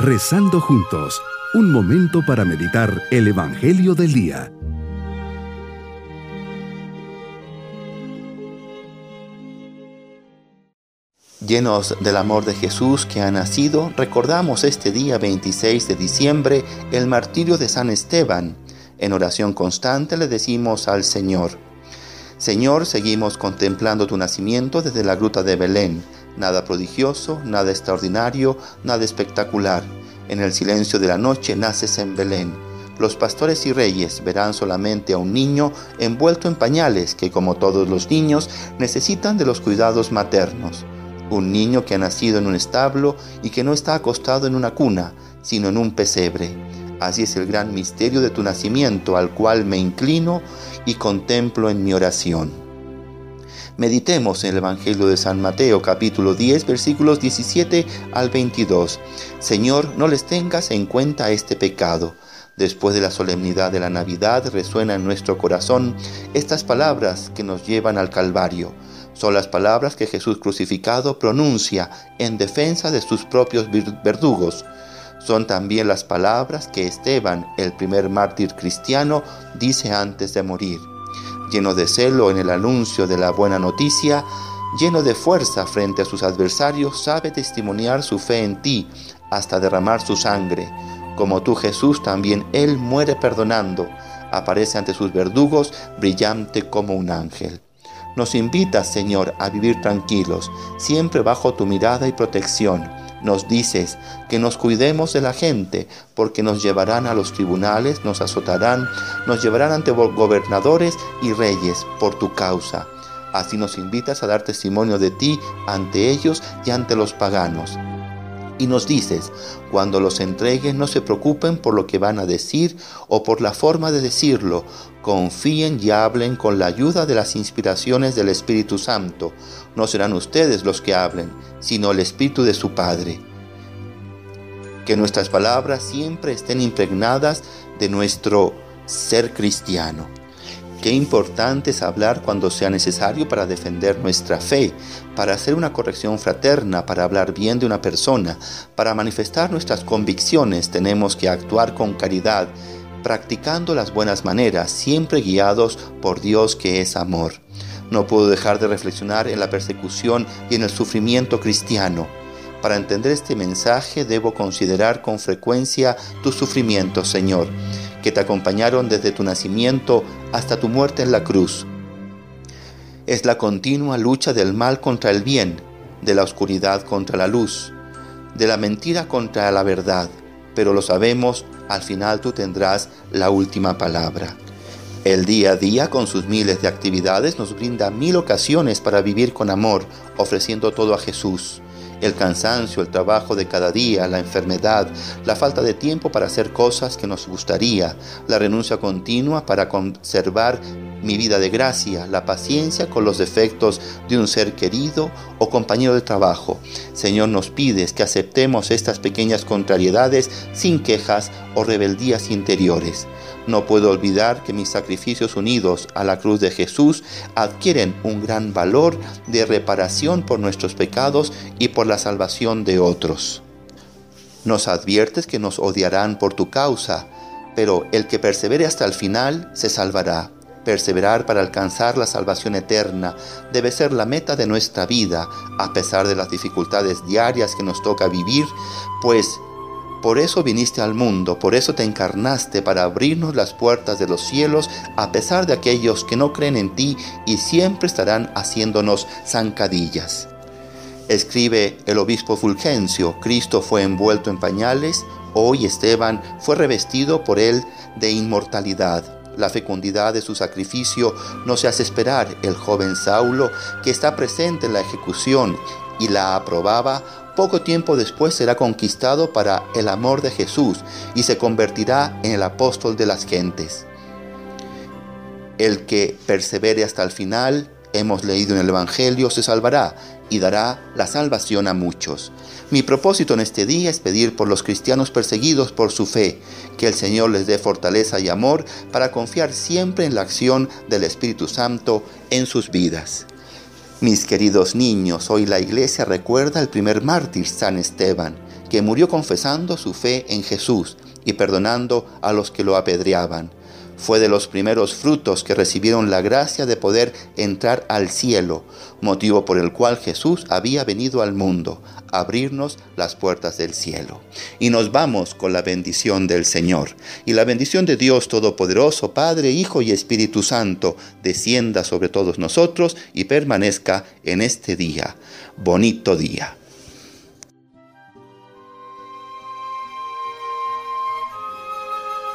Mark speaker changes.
Speaker 1: Rezando juntos, un momento para meditar el Evangelio del Día.
Speaker 2: Llenos del amor de Jesús que ha nacido, recordamos este día 26 de diciembre el martirio de San Esteban. En oración constante le decimos al Señor, Señor, seguimos contemplando tu nacimiento desde la gruta de Belén Nada prodigioso, nada extraordinario, nada espectacular. En el silencio de la noche naces en Belén. Los pastores y reyes verán solamente a un niño envuelto en pañales que, como todos los niños, necesitan de los cuidados maternos. Un niño que ha nacido en un establo y que no está acostado en una cuna, sino en un pesebre. Así es el gran misterio de tu nacimiento al cual me inclino y contemplo en mi oración. Meditemos en el Evangelio de San Mateo capítulo 10 versículos 17 al 22. Señor, no les tengas en cuenta este pecado. Después de la solemnidad de la Navidad resuena en nuestro corazón estas palabras que nos llevan al Calvario. Son las palabras que Jesús crucificado pronuncia en defensa de sus propios verdugos. Son también las palabras que Esteban, el primer mártir cristiano, dice antes de morir lleno de celo en el anuncio de la buena noticia, lleno de fuerza frente a sus adversarios, sabe testimoniar su fe en ti hasta derramar su sangre. Como tú Jesús, también Él muere perdonando, aparece ante sus verdugos brillante como un ángel. Nos invitas, Señor, a vivir tranquilos, siempre bajo tu mirada y protección nos dices que nos cuidemos de la gente, porque nos llevarán a los tribunales, nos azotarán, nos llevarán ante gobernadores y reyes por tu causa. Así nos invitas a dar testimonio de ti ante ellos y ante los paganos. Y nos dices, cuando los entreguen no se preocupen por lo que van a decir o por la forma de decirlo, confíen y hablen con la ayuda de las inspiraciones del Espíritu Santo. No serán ustedes los que hablen, sino el Espíritu de su Padre. Que nuestras palabras siempre estén impregnadas de nuestro ser cristiano. Qué importante es hablar cuando sea necesario para defender nuestra fe, para hacer una corrección fraterna, para hablar bien de una persona, para manifestar nuestras convicciones tenemos que actuar con caridad, practicando las buenas maneras, siempre guiados por Dios que es amor. No puedo dejar de reflexionar en la persecución y en el sufrimiento cristiano. Para entender este mensaje debo considerar con frecuencia tus sufrimientos, Señor que te acompañaron desde tu nacimiento hasta tu muerte en la cruz. Es la continua lucha del mal contra el bien, de la oscuridad contra la luz, de la mentira contra la verdad, pero lo sabemos, al final tú tendrás la última palabra. El día a día, con sus miles de actividades, nos brinda mil ocasiones para vivir con amor, ofreciendo todo a Jesús el cansancio, el trabajo de cada día, la enfermedad, la falta de tiempo para hacer cosas que nos gustaría, la renuncia continua para conservar mi vida de gracia, la paciencia con los defectos de un ser querido o compañero de trabajo. Señor, nos pides que aceptemos estas pequeñas contrariedades sin quejas o rebeldías interiores. No puedo olvidar que mis sacrificios unidos a la cruz de Jesús adquieren un gran valor de reparación por nuestros pecados y por la salvación de otros. Nos adviertes que nos odiarán por tu causa, pero el que persevere hasta el final se salvará. Perseverar para alcanzar la salvación eterna debe ser la meta de nuestra vida, a pesar de las dificultades diarias que nos toca vivir, pues por eso viniste al mundo, por eso te encarnaste, para abrirnos las puertas de los cielos, a pesar de aquellos que no creen en ti y siempre estarán haciéndonos zancadillas. Escribe el obispo Fulgencio, Cristo fue envuelto en pañales, hoy Esteban fue revestido por él de inmortalidad. La fecundidad de su sacrificio no se hace esperar. El joven Saulo, que está presente en la ejecución y la aprobaba, poco tiempo después será conquistado para el amor de Jesús y se convertirá en el apóstol de las gentes. El que persevere hasta el final, hemos leído en el Evangelio, se salvará y dará la salvación a muchos. Mi propósito en este día es pedir por los cristianos perseguidos por su fe, que el Señor les dé fortaleza y amor para confiar siempre en la acción del Espíritu Santo en sus vidas. Mis queridos niños, hoy la iglesia recuerda al primer mártir, San Esteban, que murió confesando su fe en Jesús y perdonando a los que lo apedreaban. Fue de los primeros frutos que recibieron la gracia de poder entrar al cielo, motivo por el cual Jesús había venido al mundo, abrirnos las puertas del cielo. Y nos vamos con la bendición del Señor. Y la bendición de Dios Todopoderoso, Padre, Hijo y Espíritu Santo, descienda sobre todos nosotros y permanezca en este día. Bonito día.